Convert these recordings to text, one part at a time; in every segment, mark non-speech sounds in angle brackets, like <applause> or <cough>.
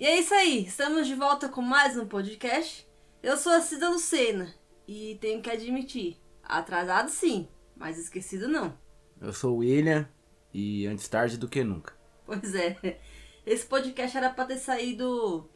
E é isso aí, estamos de volta com mais um podcast. Eu sou a Cida Lucena e tenho que admitir, atrasado sim, mas esquecido não. Eu sou o William e antes tarde do que nunca. Pois é, esse podcast era pra ter saído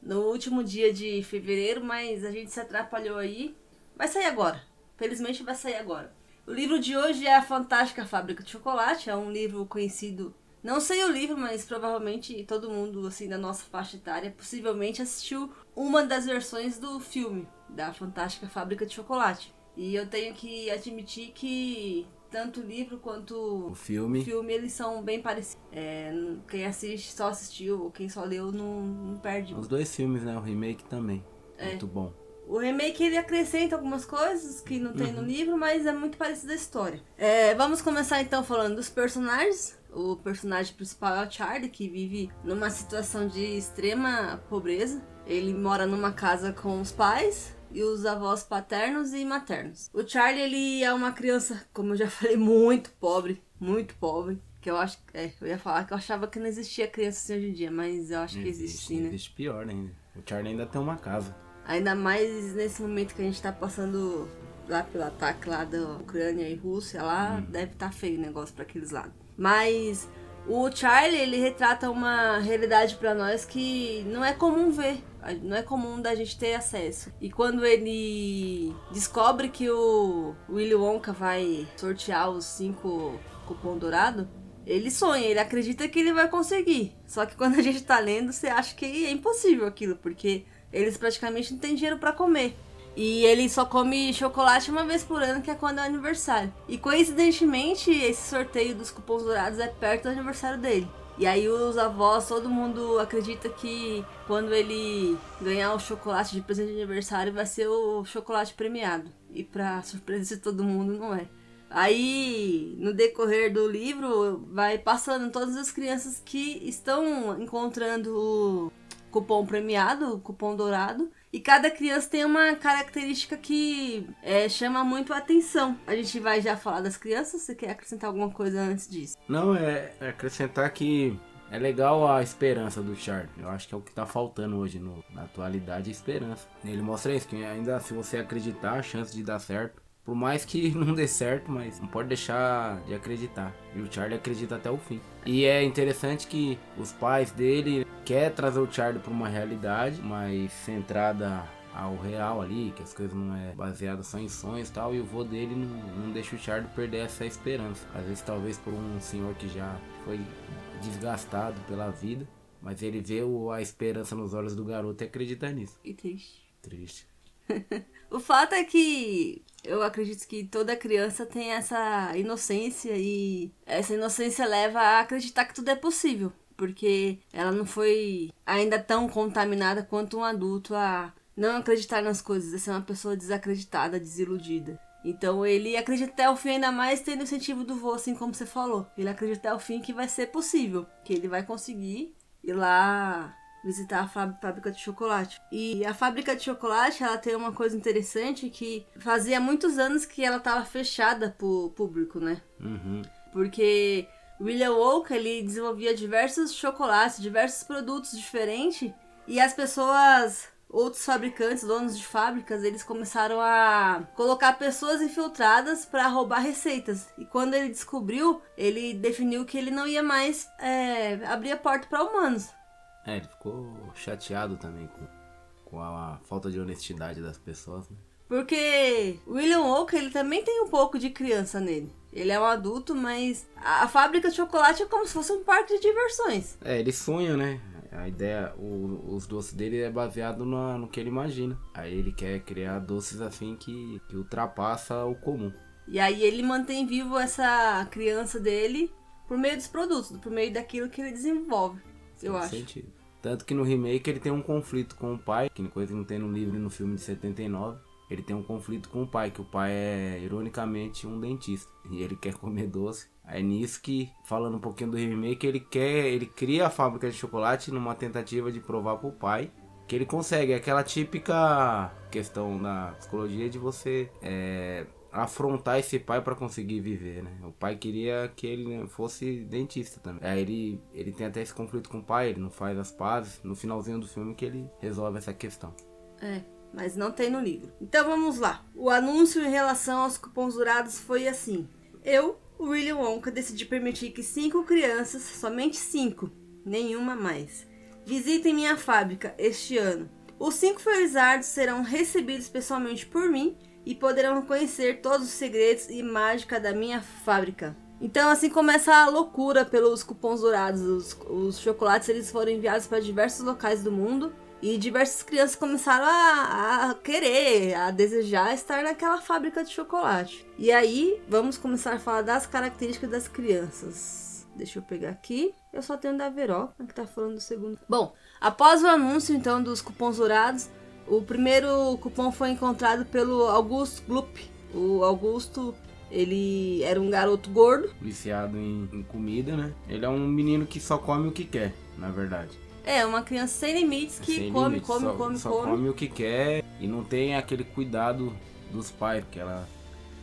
no último dia de fevereiro, mas a gente se atrapalhou aí. Vai sair agora, felizmente vai sair agora. O livro de hoje é A Fantástica Fábrica de Chocolate, é um livro conhecido não sei o livro, mas provavelmente todo mundo assim da nossa faixa etária possivelmente assistiu uma das versões do filme da Fantástica Fábrica de Chocolate. E eu tenho que admitir que tanto o livro quanto o filme, o filme eles são bem parecidos. É, quem assiste só assistiu, ou quem só leu não, não perde. Os dois filmes, né? O remake também. É. Muito bom. O remake ele acrescenta algumas coisas que não tem uhum. no livro, mas é muito parecido a história. É, vamos começar então falando dos personagens. O personagem principal é o Charlie, que vive numa situação de extrema pobreza. Ele mora numa casa com os pais e os avós paternos e maternos. O Charlie, ele é uma criança, como eu já <laughs> falei, muito pobre, muito pobre. Que eu acho. É, eu ia falar que eu achava que não existia criança assim hoje em dia, mas eu acho que existe, existe sim, né? Existe pior ainda. O Charlie ainda tem uma casa. Ainda mais nesse momento que a gente tá passando lá pelo ataque lá da Ucrânia e Rússia, lá hum. deve estar tá feio o negócio para aqueles lados. Mas o Charlie, ele retrata uma realidade para nós que não é comum ver. Não é comum da gente ter acesso. E quando ele descobre que o Willy Wonka vai sortear os cinco cupom dourado, ele sonha, ele acredita que ele vai conseguir. Só que quando a gente tá lendo, você acha que é impossível aquilo, porque eles praticamente não têm dinheiro para comer. E ele só come chocolate uma vez por ano, que é quando é o aniversário. E coincidentemente, esse sorteio dos cupons dourados é perto do aniversário dele. E aí os avós, todo mundo acredita que quando ele ganhar o chocolate de presente de aniversário vai ser o chocolate premiado. E pra surpresa de todo mundo não é. Aí, no decorrer do livro, vai passando todas as crianças que estão encontrando cupom premiado, cupom dourado, e cada criança tem uma característica que é, chama muito a atenção. A gente vai já falar das crianças. Você quer acrescentar alguma coisa antes disso? Não, é, é acrescentar que é legal a esperança do Charlie. Eu acho que é o que tá faltando hoje no, na atualidade, a esperança. Ele mostra isso, que ainda se você acreditar, a chance de dar certo. Por mais que <laughs> não dê certo, mas não pode deixar de acreditar. E o Charlie acredita até o fim. E é interessante que os pais dele quer trazer o Charlie para uma realidade mais centrada ao real ali, que as coisas não é baseadas só em sonhos e tal, e o vô dele não, não deixa o Charlie perder essa esperança. Às vezes talvez por um senhor que já foi desgastado pela vida, mas ele vê o, a esperança nos olhos do garoto e acredita nisso. E triste. Triste. <laughs> o fato é que eu acredito que toda criança tem essa inocência e essa inocência leva a acreditar que tudo é possível porque ela não foi ainda tão contaminada quanto um adulto a não acreditar nas coisas, a ser uma pessoa desacreditada, desiludida. Então ele acredita até o fim, ainda mais tendo o incentivo do vô, assim como você falou. Ele acredita até o fim que vai ser possível, que ele vai conseguir ir lá visitar a fábrica de chocolate. E a fábrica de chocolate, ela tem uma coisa interessante que fazia muitos anos que ela estava fechada pro público, né? Uhum. Porque William Wonka, ele desenvolvia diversos chocolates, diversos produtos diferentes, e as pessoas, outros fabricantes, donos de fábricas, eles começaram a colocar pessoas infiltradas para roubar receitas. E quando ele descobriu, ele definiu que ele não ia mais é, abrir a porta para humanos. É, ele ficou chateado também com, com a falta de honestidade das pessoas, né? Porque William Wonka, ele também tem um pouco de criança nele. Ele é um adulto, mas a, fábrica de chocolate é como se fosse um parque de diversões. É, ele sonha, né? A ideia, o, os doces dele é baseado no, no que ele imagina. Aí ele quer criar doces assim que, que ultrapassa o comum. E aí ele mantém vivo essa criança dele por meio dos produtos, por meio daquilo que ele desenvolve, eu acho. Sentido. Tanto que no remake ele tem um conflito com o pai, que coisa que não tem no livro e no filme de 79 ele tem um conflito com o pai, que o pai é ironicamente um dentista e ele quer comer doce. É nisso que, falando um pouquinho do remake, ele quer, ele cria a fábrica de chocolate numa tentativa de provar pro pai que ele consegue. É aquela típica questão da psicologia de você é, afrontar esse pai para conseguir viver, né? O pai queria que ele fosse dentista também. Aí ele, ele tem até esse conflito com o pai, ele não faz as pazes. No finalzinho do filme que ele resolve essa questão. É, mas não tem no livro. Então vamos lá. O anúncio em relação aos cupons dourados foi assim. Eu, William Wonka, decidi permitir que cinco crianças, somente cinco, nenhuma mais, visitem minha fábrica este ano. Os cinco felizardos serão recebidos pessoalmente por mim e poderão conhecer todos os segredos e mágica da minha fábrica. Então assim começa a loucura pelos cupons dourados. Os, os chocolates eles foram enviados para diversos locais do mundo e diversas crianças começaram a, a, querer, a desejar estar naquela fábrica de chocolate. E aí vamos começar a falar das características das crianças. Deixa eu pegar aqui. Eu só tenho da Veró, que tá falando do segundo. Bom, após o anúncio então dos cupons dourados, o primeiro cupom foi encontrado pelo Augusto Glup. O Augusto, ele era um garoto gordo. Viciado em, em comida, né? Ele é um menino que só come o que quer, na verdade. É, uma criança sem limites que sem come, come, só, come, só come. come o que quer e não tem aquele cuidado dos pais, porque ela.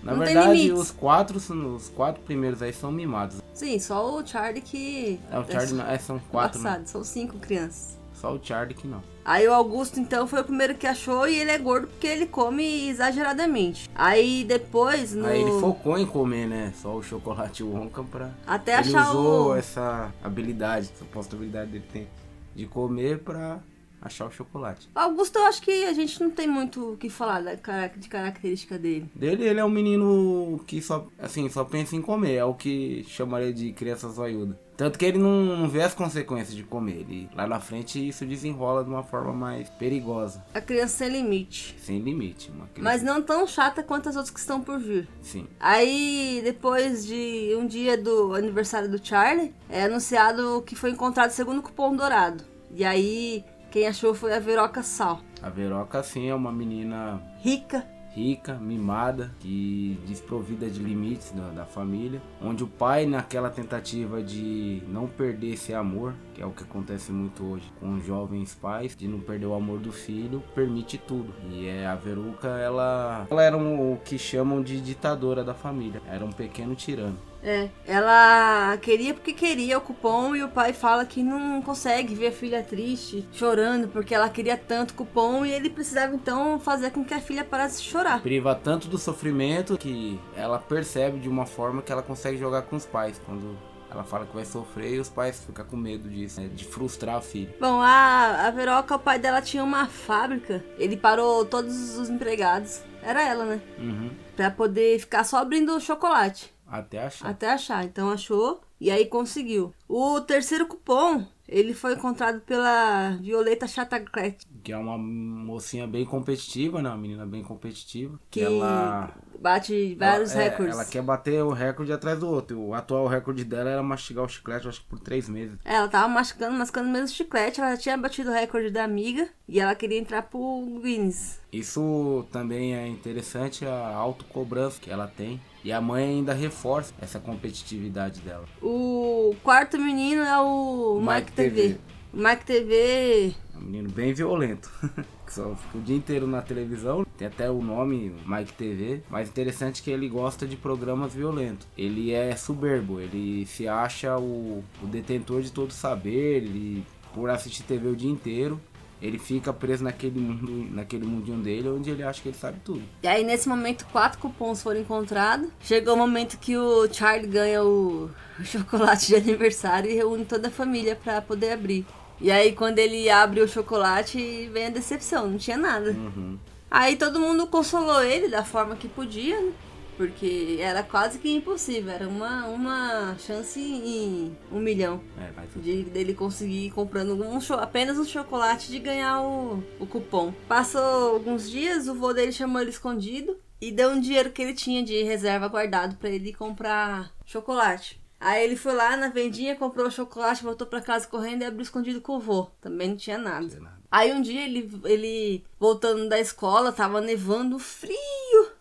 Na Não verdade, os quatro, os quatro primeiros aí são mimados. Sim, só o Charlie que. É, o Charlie não- é, são quatro, né? Passado, são cinco crianças. Só o Charlie que não. Aí o Augusto, então, foi o primeiro que achou e ele é gordo porque ele come exageradamente. Aí depois, no... Aí ele focou em comer, né? Só o chocolate Wonka pra. Até ele achar usou o... essa habilidade, suposta habilidade dele tem de comer pra achar o chocolate. Augusto, eu acho que a gente não tem muito o que falar da de característica dele. Dele, ele é um menino que só, assim, só pensa em comer. É o que chamaria de criança zoiuda. Tanto que ele não, vê as consequências de comer. Ele, lá na frente isso desenrola de uma forma mais perigosa. A criança sem limite. Sem limite. Uma criança, Mas não tão chata quanto as outras que estão por vir. Sim. Aí, depois de um dia do aniversário do Charlie, é anunciado que foi encontrado o segundo cupom dourado. E aí, quem achou foi a Veroca Sal. A Veroca, sim, é uma menina Rica, rica, mimada, que desprovida de limites da, da família, onde o pai, naquela tentativa de não perder esse amor, que é o que acontece muito hoje com jovens pais, de não perder o amor do filho, permite tudo. E é a Veruca, ela, ela era um- o que chamam de ditadora da família, era um pequeno tirano. É, ela queria porque queria o cupom e o pai fala que não consegue ver a filha triste, chorando, porque ela queria tanto cupom e ele precisava então fazer com que a filha parasse de chorar. Priva tanto do sofrimento que ela percebe de uma forma que ela consegue jogar com os pais quando ela fala que vai sofrer e os pais ficam com medo disso, né, de frustrar a filha. Bom, a, a Veroca, o pai dela tinha uma fábrica, ele parou todos os empregados, era ela, né? Uhum. Pra poder ficar só abrindo chocolate. Até achar. Até achar. Então achou e aí conseguiu. O terceiro cupom, ele foi encontrado pela Violeta Chatagret. Que é uma mocinha bem competitiva, né? Uma menina bem competitiva. Que ela. bate vários ela, é, recordes. Ela quer bater o recorde atrás do outro. O atual recorde dela era mastigar o chiclete, eu acho que por três meses. É, Ela tava mascando, mascando mesmo chiclete. Ela tinha batido o recorde da amiga e ela queria entrar pro Guinness. Isso também é interessante, a autocobrança que ela tem. E a mãe ainda reforça essa competitividade dela. O quarto menino é o Mike, Mike TV. TV. O Mike TV. Um menino bem violento. <laughs> que só fica o dia inteiro na televisão. Tem até o nome Mike TV. Mas interessante que ele gosta de programas violentos. Ele é soberbo. Ele se acha o, o detentor de todo saber. Ele, por assistir TV o dia inteiro, ele fica preso naquele mundo, naquele mundinho dele, onde ele acha que ele sabe tudo. E aí, nesse momento, quatro cupons foram encontrados. Chegou o momento que o Charlie ganha o, o chocolate de <laughs> aniversário e reúne toda a família pra poder abrir. E aí, quando ele abre o chocolate, vem a decepção, não tinha nada. Uhum. Aí todo mundo consolou ele da forma que podia, né? Porque era quase que impossível, era uma, uma chance em um milhão É, de dele conseguir ir comprando um apenas um chocolate de ganhar o, o cupom. Passou alguns dias, o vô dele chamou ele escondido e deu um dinheiro que ele tinha de reserva guardado pra ele comprar chocolate. Aí ele foi lá na vendinha, comprou o chocolate, voltou pra casa correndo e abriu escondido com o vô. Também não tinha nada. sei lá. Aí um dia ele, ele voltando da escola, tava nevando frio.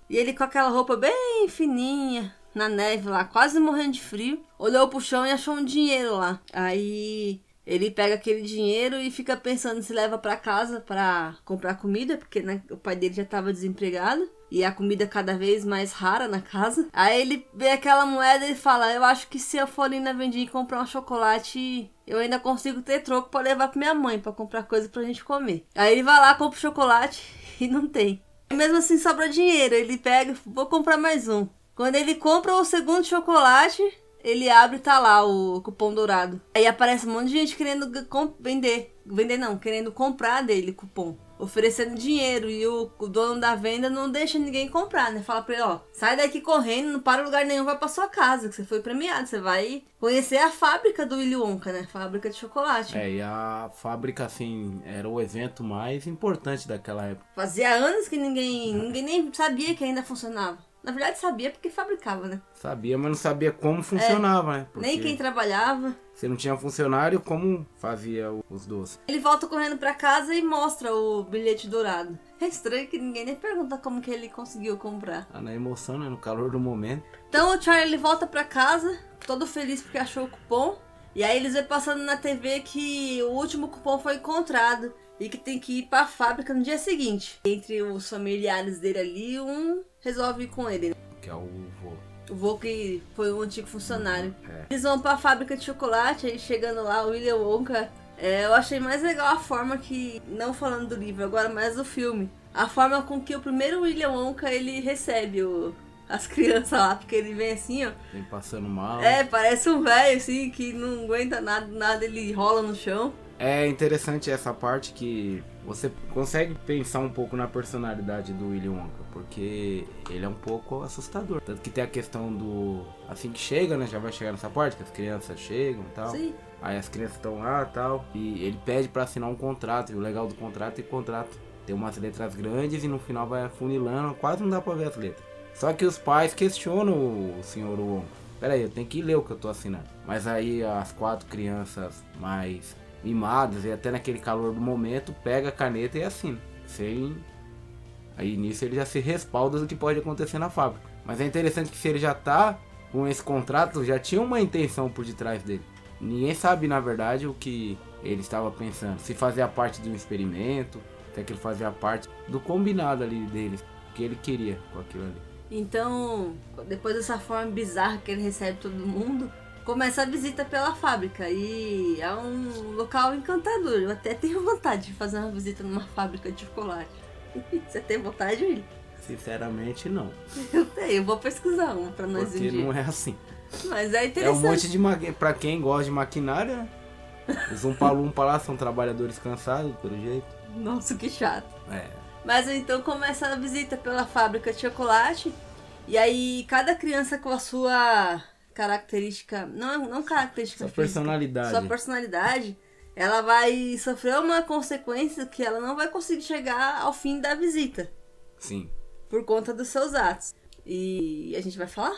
E ele com aquela roupa bem fininha, na neve lá, quase morrendo de frio. Olhou pro chão e achou um dinheiro lá. Aí Ele pega aquele dinheiro e fica pensando se leva para casa para comprar comida, porque né, o pai dele já estava desempregado e a comida cada vez mais rara na casa. Aí ele vê aquela moeda e fala: Eu acho que se eu for ali na vendinha e comprar um chocolate, eu ainda consigo ter troco para levar pra minha mãe para comprar coisa pra gente comer. Aí ele vai lá, compra o chocolate <laughs> e não tem. E mesmo assim sobra dinheiro. Ele pega, vou comprar mais um. Quando ele compra o segundo chocolate, ele abre e tá lá o cupom dourado. Aí aparece um monte de gente querendo vender. Vender não, querendo comprar dele cupom oferecendo dinheiro e o, o, dono da venda não deixa ninguém comprar, né? Fala pra ele, ó, sai daqui correndo, não para lugar nenhum, vai pra sua casa, que você foi premiado, você vai conhecer a fábrica do Willy Wonka, né? Fábrica de chocolate. É, e a fábrica, assim, era o evento mais importante daquela época. Fazia anos que ninguém, ninguém nem sabia que ainda funcionava. Na verdade, sabia porque fabricava, né? Sabia, mas não sabia como funcionava, é, né? Porque nem quem trabalhava. Você não tinha funcionário, como fazia os doces? Ele volta correndo para casa e mostra o bilhete dourado. É estranho que ninguém nem pergunta como que ele conseguiu comprar. Ah, na emoção, né? No calor do momento. Então o Charlie ele volta para casa, todo feliz porque achou o cupom. E aí eles vê passando na TV que o último cupom foi encontrado e que tem que ir para a fábrica no dia seguinte. Entre os familiares dele ali, um resolve ir com ele. Né? Que é o vô. O vô que foi um antigo funcionário. É. Eles vão para a fábrica de chocolate, aí chegando lá, o William Wonka. É, eu achei mais legal a forma que, não falando do livro, agora mais do filme, a forma com que o primeiro William Wonka ele recebe o, as <laughs> crianças lá, porque ele vem assim, ó. Vem passando mal. É, parece um velho assim que não aguenta nada, nada ele rola no chão. É interessante essa parte que você consegue pensar um pouco na personalidade do Willy Wonka, porque ele é um pouco assustador. Tanto que tem a questão do. Assim que chega, né? Já vai chegar nessa parte, que as crianças chegam e tal. Sim. Aí as crianças estão lá e tal. E ele pede para assinar um contrato. E o legal do contrato é que o contrato tem umas letras grandes e no final vai afunilando, quase não dá pra ver as letras. Só que os pais questionam o senhor Wonka. Pera aí, eu tenho que ler o que eu tô assinando. Mas aí as quatro crianças mais mimadas e até naquele calor do momento, pega a caneta e assina. Sem. Aí nisso ele já se respalda do que pode acontecer na fábrica. Mas é interessante que se ele já tá com esse contrato, já tinha uma intenção por detrás dele. Ninguém sabe na verdade o que ele estava pensando. Se fazia parte de um experimento, que ele fazia parte do combinado ali dele, que ele queria com aquilo ali. Então, depois dessa forma bizarra que ele recebe todo mundo, começa a visita pela fábrica e é um local encantador. Eu até tenho vontade de fazer uma visita numa fábrica de chocolate. <laughs> Você tem vontade, Will? Sinceramente, não. Eu tenho, eu vou pesquisar uma pra nós Porque não é assim. Mas é interessante. É um monte de maquinária. Pra quem gosta de maquinária, os Umpalumpa lá são trabalhadores cansados, pelo jeito. Nossa, que chato. É. Mas então começa a visita pela fábrica de chocolate. E aí cada criança com a sua característica, não, não característica sua física, personalidade. Sua personalidade, ela vai sofrer uma consequência que ela não vai conseguir chegar ao fim da visita. Sim. Por conta dos seus atos. E a gente vai falar?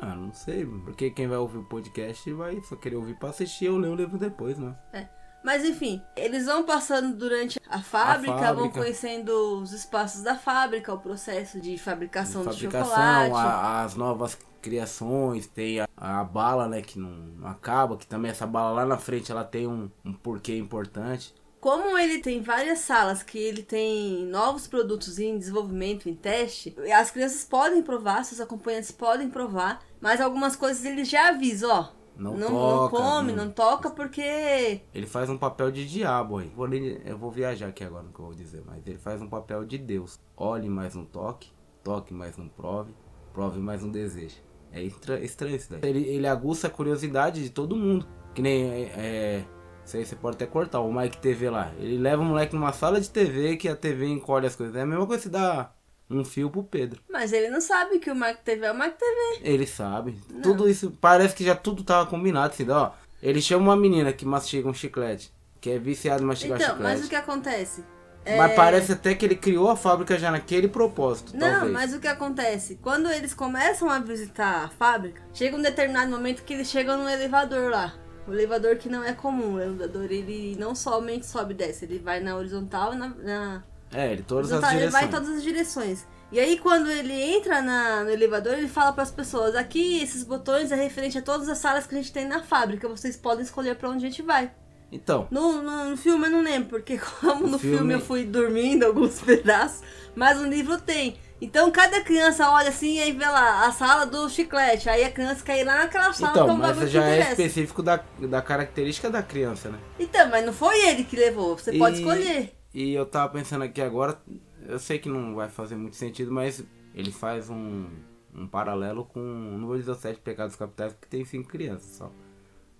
Ah, não sei, porque quem vai ouvir o podcast vai só querer ouvir pra assistir ou ler o livro depois, né? É. Mas enfim, eles vão passando durante a fábrica, a fábrica, vão conhecendo os espaços da fábrica, o processo de fabricação de, fabricação, de chocolate. A, as novas criações, tem a, a, bala, né, que não, não, acaba, que também essa bala lá na frente ela tem um, um porquê importante. Como ele tem várias salas que ele tem novos produtos em desenvolvimento, em teste, as crianças podem provar, seus acompanhantes podem provar, mas algumas coisas ele já avisa, ó. Não, não, toca, não come, não... não... toca porque. Ele faz um papel de diabo aí. Vou, eu vou viajar aqui agora no que eu vou dizer, mas ele faz um papel de Deus. Olhe, mas não toque. Toque, mas não prove. Prove, mas não deseja. É estranho isso daí. Ele, ele aguça a curiosidade de todo mundo. Que nem. É, é, isso aí você pode até cortar. O Mike TV lá. Ele leva o moleque numa sala de TV que a TV encolhe as coisas. É a mesma coisa que dá um fio pro Pedro. Mas ele não sabe que o Mike TV é o Mike TV. Ele sabe. Não. Tudo isso. Parece que já tudo tava combinado. Assim, ó. Ele chama uma menina que mastiga um chiclete. Que é viciado em mastigar então, chiclete. Mas o que acontece? Mas é... parece até que ele criou a fábrica já naquele propósito. Não, talvez. mas o que acontece? Quando eles começam a visitar a fábrica, chega um determinado momento que eles chegam no elevador lá. O elevador que não é comum. O elevador ele não somente sobe e desce, ele vai na horizontal e na, na. É, ele todas as direções. Ele vai em todas as direções. E aí quando ele entra na, no elevador, ele fala para as pessoas: aqui esses botões é referente a todas as salas que a gente tem na fábrica. Vocês podem escolher para onde a gente vai. Então. No, no, no, filme eu não lembro, porque <laughs> como no filme... filme... eu fui dormindo alguns <laughs> pedaços, mas no livro tem. Então cada criança olha assim e aí vê lá a sala do chiclete. Aí a criança cai lá naquela sala então, que um mas já é específico da, da característica da criança, né? Então, mas não foi ele que levou, você e, pode escolher. E eu tava pensando aqui agora, eu sei que não vai fazer muito sentido, mas ele faz um, um paralelo com. Dizer os sete pecados capitais, porque tem cinco crianças só.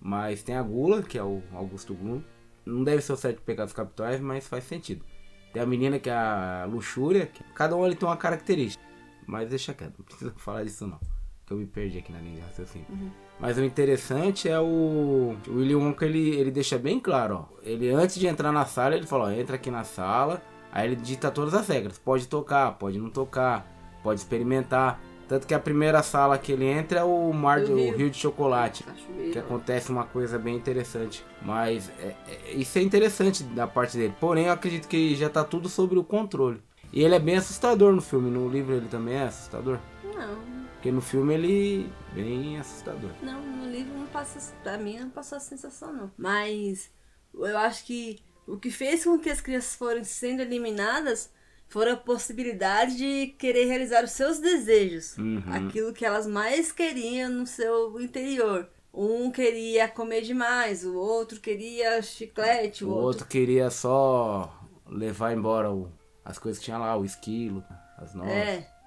Mas tem a gula, que é o Augusto Glum. Não deve ser os sete pecados capitais, mas faz sentido. Tem a menina que é a luxúria, que cada um ali tem uma característica. Mas deixa quieto, não precisa <laughs> falar disso não. Que eu me perdi aqui na linha de raciocínio. Uhum. Mas o interessante é o. O Willy Wonka ele, ele deixa bem claro, ó. Ele antes de entrar na sala, ele fala, ó, entra aqui na sala. Aí ele dita todas as regras. Pode tocar, pode não tocar, pode experimentar. Tanto que a primeira sala que ele entra é o mar de, o rio de chocolate. Que acontece uma coisa bem interessante. Mas é, é, isso é interessante da parte dele. Porém, eu acredito que já tá tudo sobre o controle. E ele é bem assustador no filme. No livro ele também é assustador? Não. Porque no filme ele é bem assustador. Não, no livro não passa. Pra mim não passou a sensação, não. Mas eu acho que o que fez com que as crianças foram sendo eliminadas foram a possibilidade de querer realizar os seus desejos, uhum. aquilo que elas mais queriam no seu interior. Um queria comer demais, o outro queria chiclete, o, o outro... outro queria só levar embora o, as coisas que tinha lá, o esquilo, as nozes. É.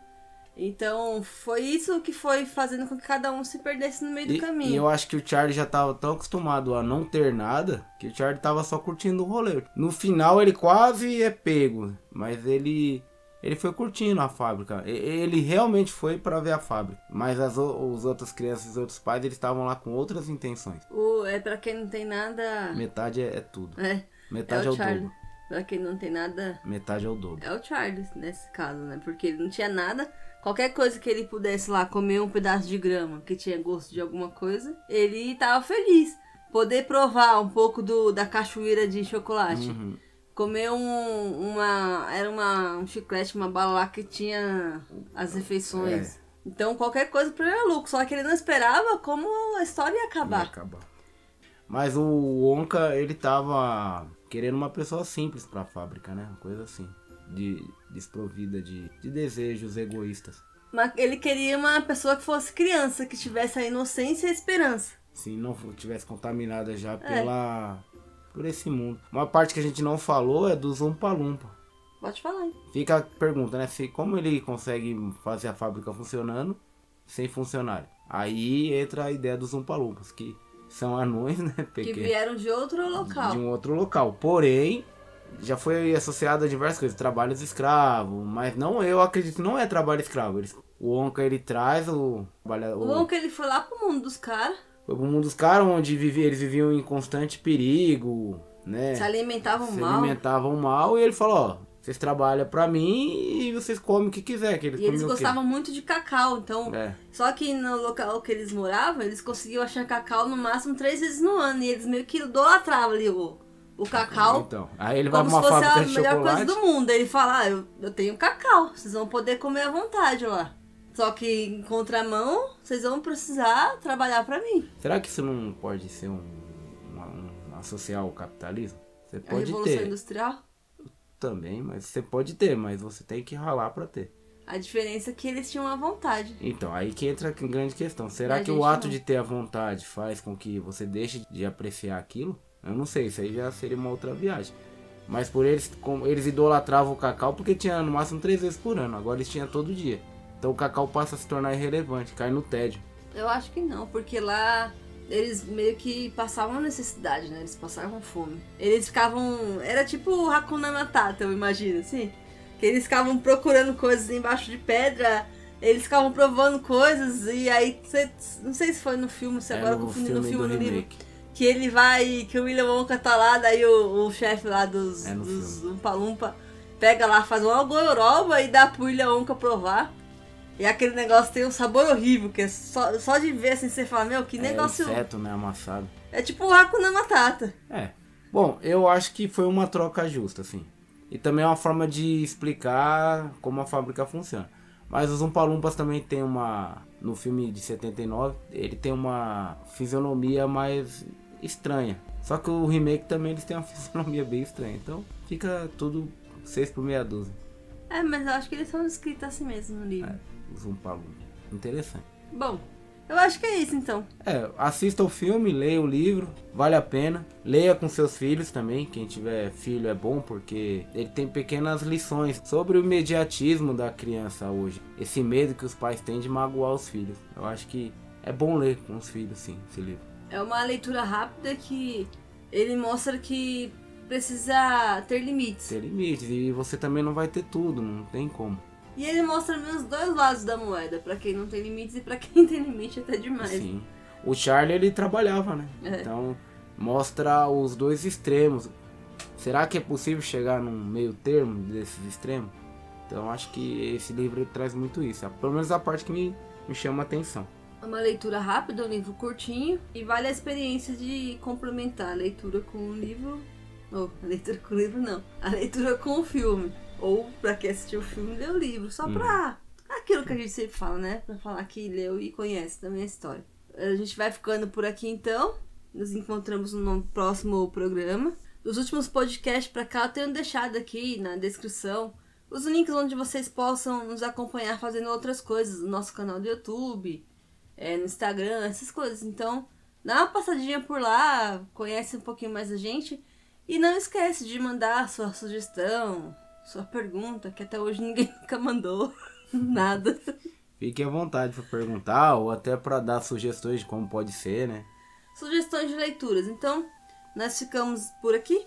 Então, foi isso que foi fazendo com que cada um se perdesse no meio e, do caminho. E eu acho que o Charlie já tava tão acostumado a não ter nada que o Charlie tava só curtindo o rolê. No final ele quase é pego, mas ele ele foi curtindo a fábrica. Ele realmente foi para ver a fábrica. Mas as os outras crianças e os outros pais eles estavam lá com outras intenções. O, é para quem não tem nada. Metade é, é tudo. É. Metade é o, é o dobro. Pra quem não tem nada. Metade é o dobro. É o Charles nesse caso, né? Porque ele não tinha nada Qualquer coisa que ele pudesse lá comer um pedaço de grama que tinha gosto de alguma coisa, ele tava feliz. Poder provar um pouco do, da cachoeira de chocolate. Uhum. Comer um, uma. Era uma, um chiclete, uma bala lá que tinha as refeições. É. Então qualquer coisa pra ele era lucro. Só que ele não esperava como a história ia acabar. Ia acabar. Mas o Onka, ele tava querendo uma pessoa simples pra fábrica, né? Uma coisa assim de, desprovida de, de desejos egoístas. Mas ele queria uma pessoa que fosse criança, que tivesse a inocência e a esperança. Sim, não tivesse contaminada já é. pela por esse mundo. Uma parte que a gente não falou é do Zumpa Lumpa. Pode falar. Hein? Fica a pergunta, né? Se, como ele consegue fazer a fábrica funcionando sem funcionário? Aí entra a ideia dos Zumpa Lumpas, que são anões, né? Pequenos, que vieram de outro local. De um outro local. Porém, já foi associado a diversas coisas, trabalhos escravos, mas não, eu acredito não é trabalho escravo. Eles, o Onca ele traz o. O, o Onca ele foi lá pro mundo dos caras. Foi pro mundo dos caras, onde vive, eles viviam em constante perigo, né? Se alimentavam Se mal. Se alimentavam mal, e ele falou: ó, vocês trabalham pra mim e vocês comem o que quiser. Que eles e eles gostavam muito de cacau, então. É. Só que no local que eles moravam, eles conseguiam achar cacau no máximo três vezes no ano. E eles meio que idolatravam ali o, o cacau. Então, aí ele vai uma fábrica de chocolate. a melhor coisa do mundo. Ele fala, ah, eu, eu tenho cacau, vocês vão poder comer à vontade lá. Só que em contramão, vocês vão precisar trabalhar para mim. Será que isso não pode ser um, uma, um associar ao capitalismo? Você pode a revolução ter. industrial? Também, mas você pode ter, mas você tem que ralar para ter. A diferença é que eles tinham a vontade. Então, aí que entra a grande questão. Será que o ato não. de ter a vontade faz com que você deixe de apreciar aquilo? Eu não sei, isso aí já seria uma outra viagem. Mas por eles, como eles idolatravam o cacau porque tinha no máximo três vezes por ano, agora eles tinham todo dia. Então o cacau passa a se tornar irrelevante, cai no tédio. Eu acho que não, porque lá eles meio que passavam necessidade, né? Eles passavam fome. Eles ficavam. Era tipo o Hakuna Matata, eu imagino, assim. Que eles ficavam procurando coisas embaixo de pedra, eles ficavam provando coisas, e aí. Não sei se foi no filme, se é agora no confundi no filme no livro que ele vai, que o William Wonka tá lá, daí o, o chefe lá dos, é dos Lumpa pega lá, faz uma gororoba e dá pro William Wonka provar. E aquele negócio tem um sabor horrível, que é só, só de ver assim, você fala, meu, que é negócio... inseto, né, amassado. É tipo o Hakuna Matata. É. Bom, eu acho que foi uma troca justa, assim. E também é uma forma de explicar como a fábrica funciona. Mas os Umpalumpas também tem uma... No filme de 79, ele tem uma fisionomia mais estranha. Só que o remake também eles têm uma <laughs> fisionomia bem estranha. Então fica tudo 6 por meia dúzia. É, mas eu acho que eles são escritos assim mesmo no livro. É, os Umpalum. Interessante. Bom, eu acho que é isso então. É, assista o filme, leia o livro, vale a pena. Leia com seus filhos também, quem tiver filho é bom porque ele tem pequenas lições sobre o imediatismo da criança hoje. Esse medo que os pais têm de magoar os filhos. Eu acho que é bom ler com os filhos, sim, esse livro. É uma leitura rápida que ele mostra que precisa ter limites. Ter limites e você também não vai ter tudo, não tem como. E ele mostra os dois lados da moeda, para quem não tem limites e para quem tem limite até demais. Sim. O Charlie ele trabalhava, né? É. Então mostra os dois extremos. Será que é possível chegar num meio termo desses extremos? Então acho que esse livro traz muito isso. Pelo menos a parte que me, me chama a atenção. É uma leitura rápida, um livro curtinho e vale a experiência de complementar a leitura com o livro. Ou oh, a leitura com o livro não. A leitura com o filme. Ou pra quem assistiu o filme, lê o livro. Só hum. pra. Aquilo que a gente sempre fala, né? Pra falar que leu e conhece também a história. A gente vai ficando por aqui então. Nos encontramos no próximo programa. Os últimos podcasts pra cá eu tenho deixado aqui na descrição os links onde vocês possam nos acompanhar fazendo outras coisas no nosso canal do YouTube, é, no Instagram, essas coisas. Então, dá uma passadinha por lá, conhece um pouquinho mais a gente. E não esquece de mandar sua sugestão, sua pergunta, que até hoje <laughs> ninguém nunca mandou <laughs> nada. Fique à vontade para perguntar ou até para dar sugestões de como pode ser, né? Sugestões de leituras. Então, nós ficamos por aqui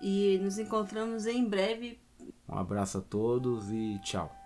e nos encontramos em breve. Um abraço a todos e tchau.